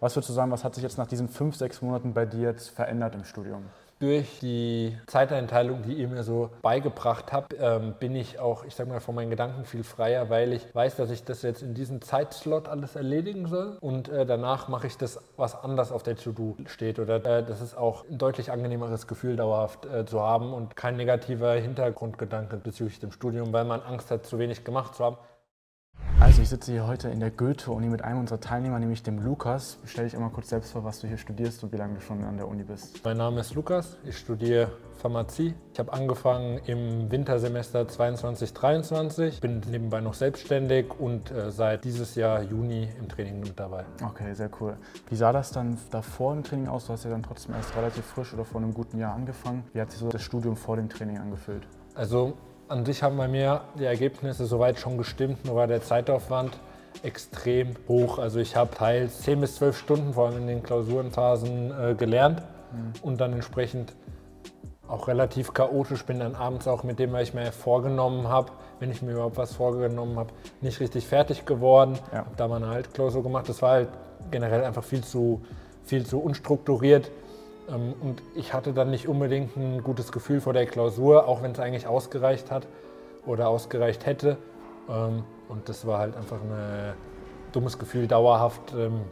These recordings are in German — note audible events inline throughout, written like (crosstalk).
Was würdest du sagen, was hat sich jetzt nach diesen fünf, sechs Monaten bei dir jetzt verändert im Studium? Durch die Zeiteinteilung, die ihr mir so beigebracht habt, ähm, bin ich auch, ich sag mal, von meinen Gedanken viel freier, weil ich weiß, dass ich das jetzt in diesem Zeitslot alles erledigen soll und äh, danach mache ich das, was anders auf der To-Do steht. Oder äh, das ist auch ein deutlich angenehmeres Gefühl dauerhaft äh, zu haben und kein negativer Hintergrundgedanke bezüglich dem Studium, weil man Angst hat, zu wenig gemacht zu haben. Also ich sitze hier heute in der Goethe-Uni mit einem unserer Teilnehmer, nämlich dem Lukas. Stell dich einmal kurz selbst vor, was du hier studierst und wie lange du schon an der Uni bist. Mein Name ist Lukas, ich studiere Pharmazie. Ich habe angefangen im Wintersemester 22-23, bin nebenbei noch selbstständig und äh, seit dieses Jahr Juni im Training mit dabei. Okay, sehr cool. Wie sah das dann davor im Training aus? Du hast ja dann trotzdem erst relativ frisch oder vor einem guten Jahr angefangen. Wie hat sich so das Studium vor dem Training angefühlt? Also an sich haben bei mir die Ergebnisse soweit schon gestimmt, nur war der Zeitaufwand extrem hoch. Also ich habe teils 10 bis 12 Stunden, vor allem in den Klausurenphasen, äh, gelernt mhm. und dann entsprechend auch relativ chaotisch bin dann abends auch mit dem, was ich mir vorgenommen habe, wenn ich mir überhaupt was vorgenommen habe, nicht richtig fertig geworden. Ja. Habe da mal eine Haltklausur gemacht. Das war halt generell einfach viel zu, viel zu unstrukturiert. Ähm, und ich hatte dann nicht unbedingt ein gutes Gefühl vor der Klausur, auch wenn es eigentlich ausgereicht hat oder ausgereicht hätte. Ähm, und das war halt einfach ein dummes Gefühl, dauerhaft, ähm,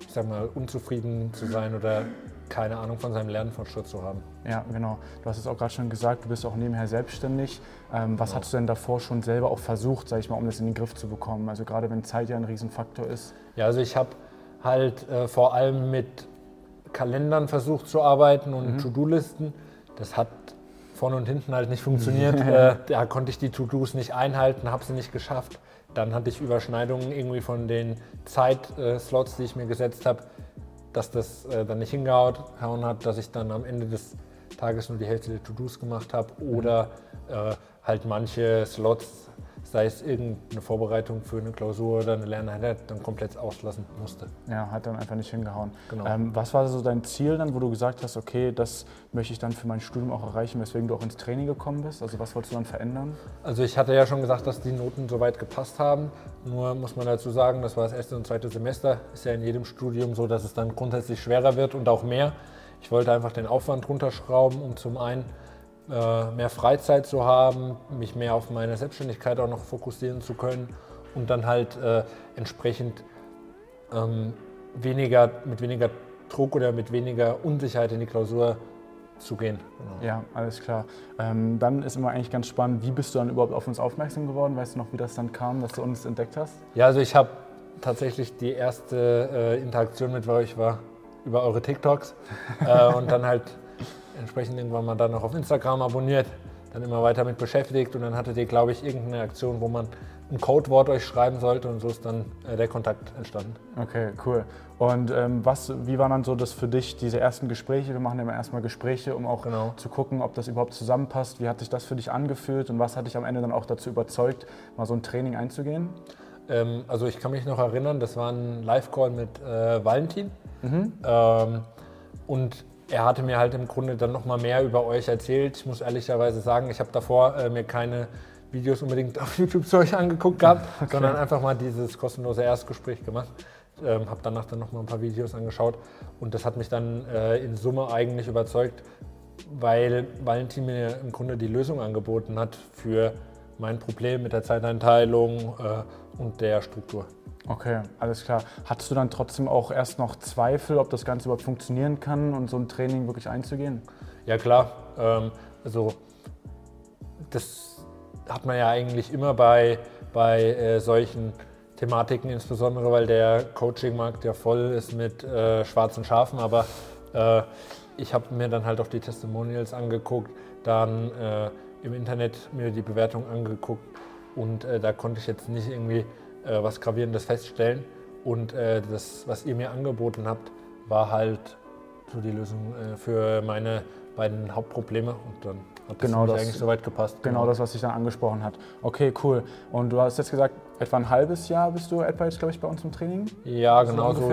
ich sag mal, unzufrieden zu sein oder keine Ahnung von seinem Lernfortschritt zu haben. Ja, genau. Du hast es auch gerade schon gesagt, du bist auch nebenher selbstständig. Ähm, was genau. hast du denn davor schon selber auch versucht, sag ich mal, um das in den Griff zu bekommen? Also gerade wenn Zeit ja ein Riesenfaktor ist. Ja, also ich habe halt äh, vor allem mit Kalendern versucht zu arbeiten und mhm. To-Do-Listen. Das hat vorne und hinten halt nicht funktioniert. (laughs) äh, da konnte ich die To-Dos nicht einhalten, habe sie nicht geschafft. Dann hatte ich Überschneidungen irgendwie von den Zeitslots, die ich mir gesetzt habe, dass das äh, dann nicht hingehauen hat, dass ich dann am Ende des Tages nur die Hälfte der To-Dos gemacht habe oder äh, halt manche Slots sei es irgendeine Vorbereitung für eine Klausur oder eine Lerneinheit, dann komplett auslassen musste. Ja, hat dann einfach nicht hingehauen. Genau. Ähm, was war so dein Ziel dann, wo du gesagt hast, okay, das möchte ich dann für mein Studium auch erreichen, weswegen du auch ins Training gekommen bist? Also was wolltest du dann verändern? Also ich hatte ja schon gesagt, dass die Noten soweit gepasst haben. Nur muss man dazu sagen, das war das erste und zweite Semester. Ist ja in jedem Studium so, dass es dann grundsätzlich schwerer wird und auch mehr. Ich wollte einfach den Aufwand runterschrauben, um zum einen mehr Freizeit zu haben, mich mehr auf meine Selbstständigkeit auch noch fokussieren zu können und dann halt äh, entsprechend ähm, weniger, mit weniger Druck oder mit weniger Unsicherheit in die Klausur zu gehen. Genau. Ja, alles klar. Ähm, dann ist immer eigentlich ganz spannend, wie bist du dann überhaupt auf uns aufmerksam geworden? Weißt du noch, wie das dann kam, dass du uns entdeckt hast? Ja, also ich habe tatsächlich die erste äh, Interaktion mit euch war über eure TikToks (laughs) äh, und dann halt entsprechend irgendwann mal dann noch auf Instagram abonniert, dann immer weiter mit beschäftigt und dann hattet ihr, glaube ich, irgendeine Aktion, wo man ein Codewort euch schreiben sollte und so ist dann äh, der Kontakt entstanden. Okay, cool. Und ähm, was, wie waren dann so das für dich, diese ersten Gespräche? Wir machen ja immer erstmal Gespräche, um auch genau. zu gucken, ob das überhaupt zusammenpasst. Wie hat sich das für dich angefühlt und was hat dich am Ende dann auch dazu überzeugt, mal so ein Training einzugehen? Ähm, also ich kann mich noch erinnern, das war ein Live-Call mit äh, Valentin. Mhm. Ähm, und er hatte mir halt im Grunde dann noch mal mehr über euch erzählt. Ich muss ehrlicherweise sagen, ich habe davor äh, mir keine Videos unbedingt (laughs) auf YouTube zu euch angeguckt gehabt, (laughs) okay. sondern einfach mal dieses kostenlose Erstgespräch gemacht. Ähm, habe danach dann noch mal ein paar Videos angeschaut und das hat mich dann äh, in Summe eigentlich überzeugt, weil Valentin mir im Grunde die Lösung angeboten hat für mein Problem mit der Zeiteinteilung äh, und der Struktur. Okay, alles klar. Hattest du dann trotzdem auch erst noch Zweifel, ob das Ganze überhaupt funktionieren kann und so ein Training wirklich einzugehen? Ja klar. Ähm, also das hat man ja eigentlich immer bei, bei äh, solchen Thematiken, insbesondere weil der Coaching-Markt ja voll ist mit äh, schwarzen Schafen. Aber äh, ich habe mir dann halt auch die Testimonials angeguckt, dann äh, im Internet mir die Bewertung angeguckt und äh, da konnte ich jetzt nicht irgendwie äh, was Gravierendes feststellen. Und äh, das, was ihr mir angeboten habt, war halt so die Lösung äh, für meine beiden Hauptprobleme. Und dann hat das, genau das eigentlich soweit gepasst. Genau, genau das, was sich dann angesprochen hat. Okay, cool. Und du hast jetzt gesagt, etwa ein halbes Jahr bist du etwa jetzt, glaube ich, bei uns im Training? Ja, genau so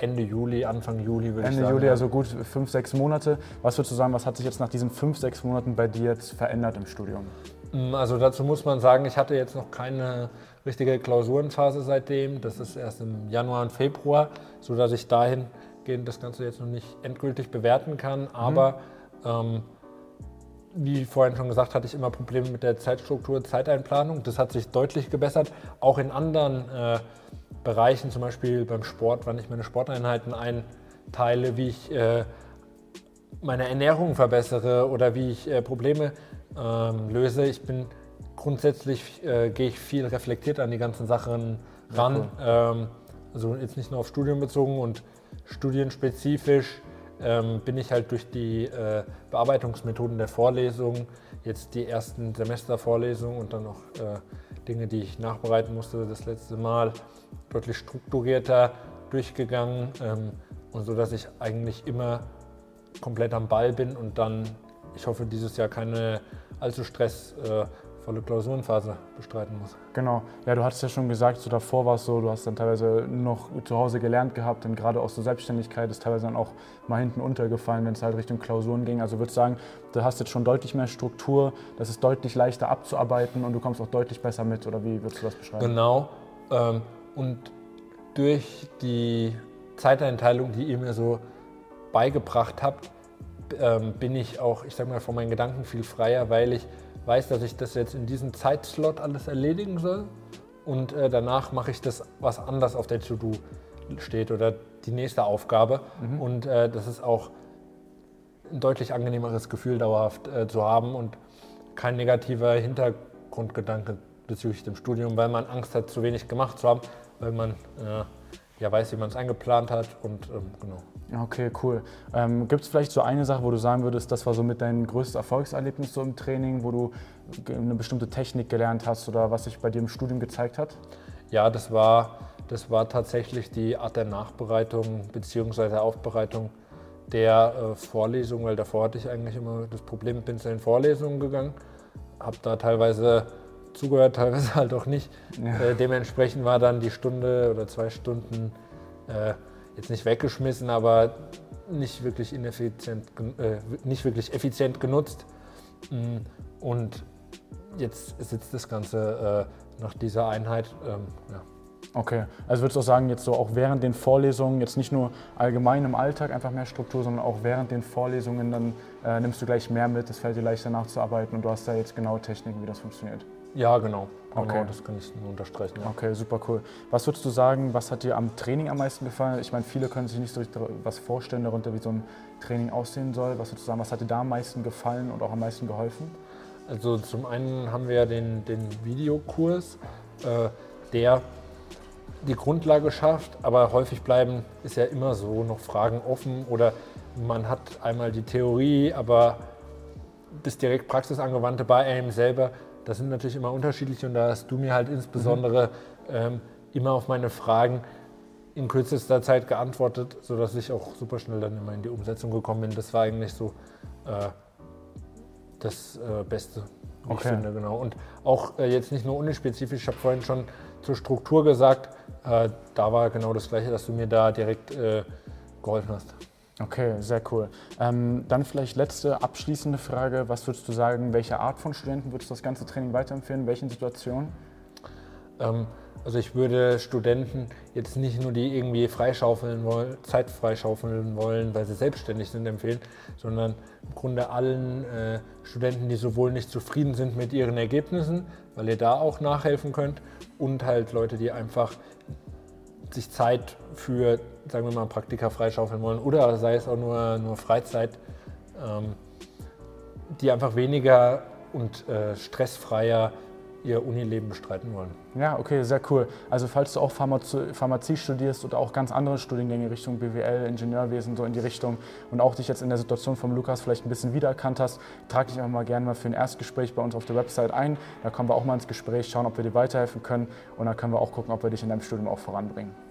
Ende Juli, Anfang Juli würde ich sagen. Ende Juli, also gut fünf, sechs Monate. Was würdest du sagen, was hat sich jetzt nach diesen fünf, sechs Monaten bei dir jetzt verändert im Studium? Mm, also dazu muss man sagen, ich hatte jetzt noch keine richtige Klausurenphase seitdem. Das ist erst im Januar und Februar, sodass ich dahingehend das Ganze jetzt noch nicht endgültig bewerten kann. Mhm. Aber mhm. ähm, wie vorhin schon gesagt, hatte ich immer Probleme mit der Zeitstruktur, Zeiteinplanung. Das hat sich deutlich gebessert. Auch in anderen äh, Bereichen, zum Beispiel beim Sport, wann ich meine Sporteinheiten einteile, wie ich äh, meine Ernährung verbessere oder wie ich äh, Probleme ähm, löse. Ich bin grundsätzlich äh, gehe ich viel reflektiert an die ganzen Sachen ran. Okay. Ähm, also jetzt nicht nur auf Studium bezogen und studienspezifisch ähm, bin ich halt durch die äh, Bearbeitungsmethoden der Vorlesungen, jetzt die ersten Semestervorlesungen und dann noch äh, Dinge, die ich nachbereiten musste das letzte Mal, deutlich strukturierter durchgegangen ähm, und so, dass ich eigentlich immer komplett am Ball bin und dann, ich hoffe, dieses Jahr keine allzu stressvolle Klausurenphase bestreiten muss. Genau. Ja, du hattest ja schon gesagt, so davor war es so, du hast dann teilweise noch zu Hause gelernt gehabt und gerade aus der Selbstständigkeit ist teilweise dann auch mal hinten untergefallen, wenn es halt Richtung Klausuren ging. Also würde ich sagen, du hast jetzt schon deutlich mehr Struktur, das ist deutlich leichter abzuarbeiten und du kommst auch deutlich besser mit, oder wie würdest du das beschreiben? Genau. Ähm, und durch die Zeiteinteilung, die ihr mir so beigebracht habt, ähm, bin ich auch, ich sag mal, von meinen Gedanken viel freier, weil ich weiß, dass ich das jetzt in diesem Zeitslot alles erledigen soll und äh, danach mache ich das, was anders auf der To-Do steht oder die nächste Aufgabe. Mhm. Und äh, das ist auch ein deutlich angenehmeres Gefühl dauerhaft äh, zu haben und kein negativer Hintergrundgedanke bezüglich dem Studium, weil man Angst hat, zu wenig gemacht zu haben, weil man äh, ja weiß, wie man es eingeplant hat und ähm, genau. Okay, cool. Ähm, Gibt es vielleicht so eine Sache, wo du sagen würdest, das war so mit dein größtes Erfolgserlebnis so im Training, wo du eine bestimmte Technik gelernt hast oder was sich bei dir im Studium gezeigt hat? Ja, das war, das war tatsächlich die Art der Nachbereitung bzw. Aufbereitung der äh, Vorlesung, weil davor hatte ich eigentlich immer das Problem, bin zu den Vorlesungen gegangen, habe da teilweise zugehört, teilweise halt auch nicht. Ja. Äh, dementsprechend war dann die Stunde oder zwei Stunden äh, jetzt nicht weggeschmissen, aber nicht wirklich ineffizient, äh, nicht wirklich effizient genutzt. Mm, und jetzt sitzt das Ganze äh, nach dieser Einheit. Ähm, ja. Okay, also würdest du auch sagen, jetzt so auch während den Vorlesungen, jetzt nicht nur allgemein im Alltag einfach mehr Struktur, sondern auch während den Vorlesungen, dann äh, nimmst du gleich mehr mit, es fällt dir leichter nachzuarbeiten und du hast da jetzt genau Techniken, wie das funktioniert. Ja, genau. Genau, okay. das kann ich nur unterstreichen. Ja. Okay, super cool. Was würdest du sagen, was hat dir am Training am meisten gefallen? Ich meine, viele können sich nicht so was vorstellen darunter, wie so ein Training aussehen soll. Was würdest du sagen, was hat dir da am meisten gefallen und auch am meisten geholfen? Also zum einen haben wir ja den, den Videokurs, äh, der die Grundlage schafft, aber häufig bleiben, ist ja immer so, noch Fragen offen oder man hat einmal die Theorie, aber das direkt Praxisangewandte bei einem selber das sind natürlich immer unterschiedlich und da hast du mir halt insbesondere mhm. ähm, immer auf meine Fragen in kürzester Zeit geantwortet, sodass ich auch super schnell dann immer in die Umsetzung gekommen bin. Das war eigentlich so äh, das äh, Beste, wie okay. ich finde, genau. Und auch äh, jetzt nicht nur unspezifisch, ich habe vorhin schon zur Struktur gesagt, äh, da war genau das Gleiche, dass du mir da direkt äh, geholfen hast. Okay, sehr cool. Ähm, dann vielleicht letzte abschließende Frage. Was würdest du sagen, welche Art von Studenten würdest du das ganze Training weiterempfehlen? In welchen Situationen? Ähm, also ich würde Studenten jetzt nicht nur die irgendwie freischaufeln wollen, Zeit freischaufeln wollen, weil sie selbstständig sind, empfehlen, sondern im Grunde allen äh, Studenten, die sowohl nicht zufrieden sind mit ihren Ergebnissen, weil ihr da auch nachhelfen könnt, und halt Leute, die einfach sich Zeit für, sagen wir mal, Praktika freischaufeln wollen oder sei es auch nur, nur Freizeit, ähm, die einfach weniger und äh, stressfreier ihr Unileben bestreiten wollen. Ja, okay, sehr cool. Also falls du auch Pharmazie, Pharmazie studierst oder auch ganz andere Studiengänge Richtung BWL, Ingenieurwesen, so in die Richtung und auch dich jetzt in der Situation vom Lukas vielleicht ein bisschen wiedererkannt hast, trag dich einfach mal gerne mal für ein Erstgespräch bei uns auf der Website ein. Da kommen wir auch mal ins Gespräch, schauen, ob wir dir weiterhelfen können und dann können wir auch gucken, ob wir dich in deinem Studium auch voranbringen.